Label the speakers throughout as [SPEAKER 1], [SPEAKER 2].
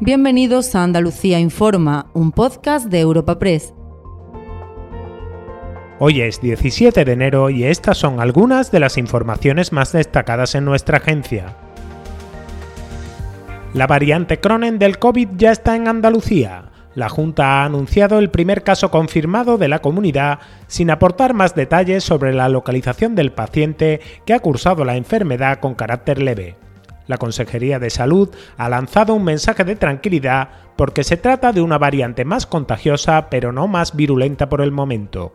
[SPEAKER 1] Bienvenidos a Andalucía Informa, un podcast de Europa Press.
[SPEAKER 2] Hoy es 17 de enero y estas son algunas de las informaciones más destacadas en nuestra agencia. La variante Cronen del COVID ya está en Andalucía. La Junta ha anunciado el primer caso confirmado de la comunidad sin aportar más detalles sobre la localización del paciente que ha cursado la enfermedad con carácter leve. La Consejería de Salud ha lanzado un mensaje de tranquilidad porque se trata de una variante más contagiosa pero no más virulenta por el momento.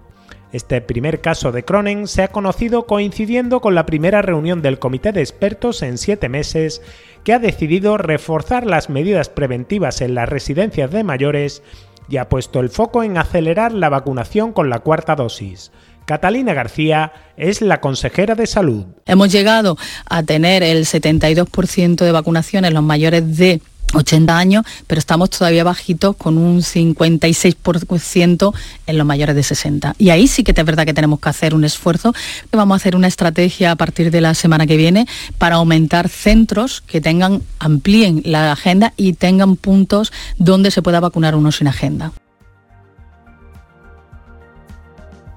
[SPEAKER 2] Este primer caso de Cronen se ha conocido coincidiendo con la primera reunión del Comité de Expertos en siete meses, que ha decidido reforzar las medidas preventivas en las residencias de mayores y ha puesto el foco en acelerar la vacunación con la cuarta dosis. Catalina García es la consejera de salud.
[SPEAKER 3] Hemos llegado a tener el 72% de vacunación en los mayores de 80 años, pero estamos todavía bajitos con un 56% en los mayores de 60. Y ahí sí que es verdad que tenemos que hacer un esfuerzo. Vamos a hacer una estrategia a partir de la semana que viene para aumentar centros que tengan, amplíen la agenda y tengan puntos donde se pueda vacunar uno sin agenda.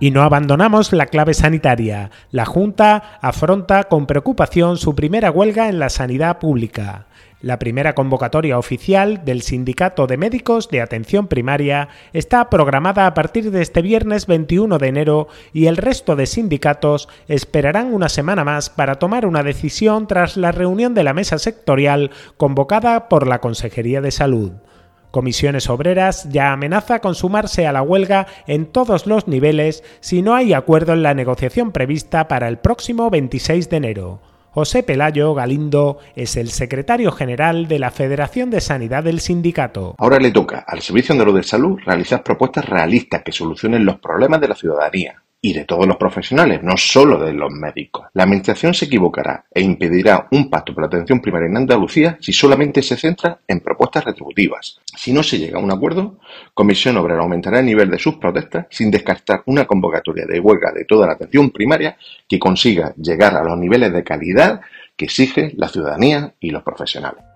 [SPEAKER 2] Y no abandonamos la clave sanitaria. La Junta afronta con preocupación su primera huelga en la sanidad pública. La primera convocatoria oficial del Sindicato de Médicos de Atención Primaria está programada a partir de este viernes 21 de enero y el resto de sindicatos esperarán una semana más para tomar una decisión tras la reunión de la mesa sectorial convocada por la Consejería de Salud. Comisiones Obreras ya amenaza con sumarse a la huelga en todos los niveles si no hay acuerdo en la negociación prevista para el próximo 26 de enero. José Pelayo Galindo es el secretario general de la Federación de Sanidad del sindicato.
[SPEAKER 4] Ahora le toca al Servicio Andaluz de Salud realizar propuestas realistas que solucionen los problemas de la ciudadanía y de todos los profesionales, no solo de los médicos. La Administración se equivocará e impedirá un pacto por la atención primaria en Andalucía si solamente se centra en propuestas retributivas. Si no se llega a un acuerdo, Comisión Obrera aumentará el nivel de sus protestas sin descartar una convocatoria de huelga de toda la atención primaria que consiga llegar a los niveles de calidad que exige la ciudadanía y los profesionales.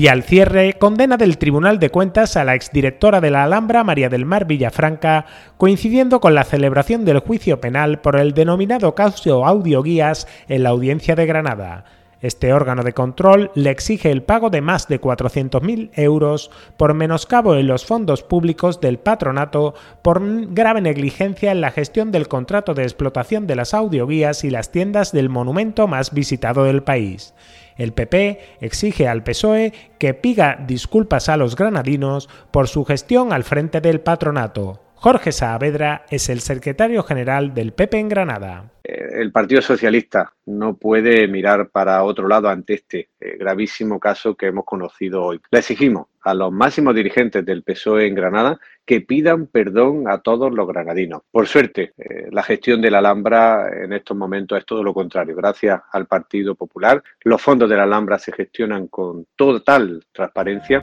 [SPEAKER 2] Y al cierre, condena del Tribunal de Cuentas a la exdirectora de la Alhambra, María del Mar Villafranca, coincidiendo con la celebración del juicio penal por el denominado caso audioguías en la audiencia de Granada. Este órgano de control le exige el pago de más de 400.000 euros por menoscabo en los fondos públicos del patronato por grave negligencia en la gestión del contrato de explotación de las audioguías y las tiendas del monumento más visitado del país. El PP exige al PSOE que piga disculpas a los granadinos por su gestión al frente del patronato. Jorge Saavedra es el secretario general del PP en Granada.
[SPEAKER 5] El Partido Socialista no puede mirar para otro lado ante este eh, gravísimo caso que hemos conocido hoy. Le exigimos a los máximos dirigentes del PSOE en Granada que pidan perdón a todos los granadinos. Por suerte, eh, la gestión de la Alhambra en estos momentos es todo lo contrario. Gracias al Partido Popular, los fondos de la Alhambra se gestionan con total transparencia.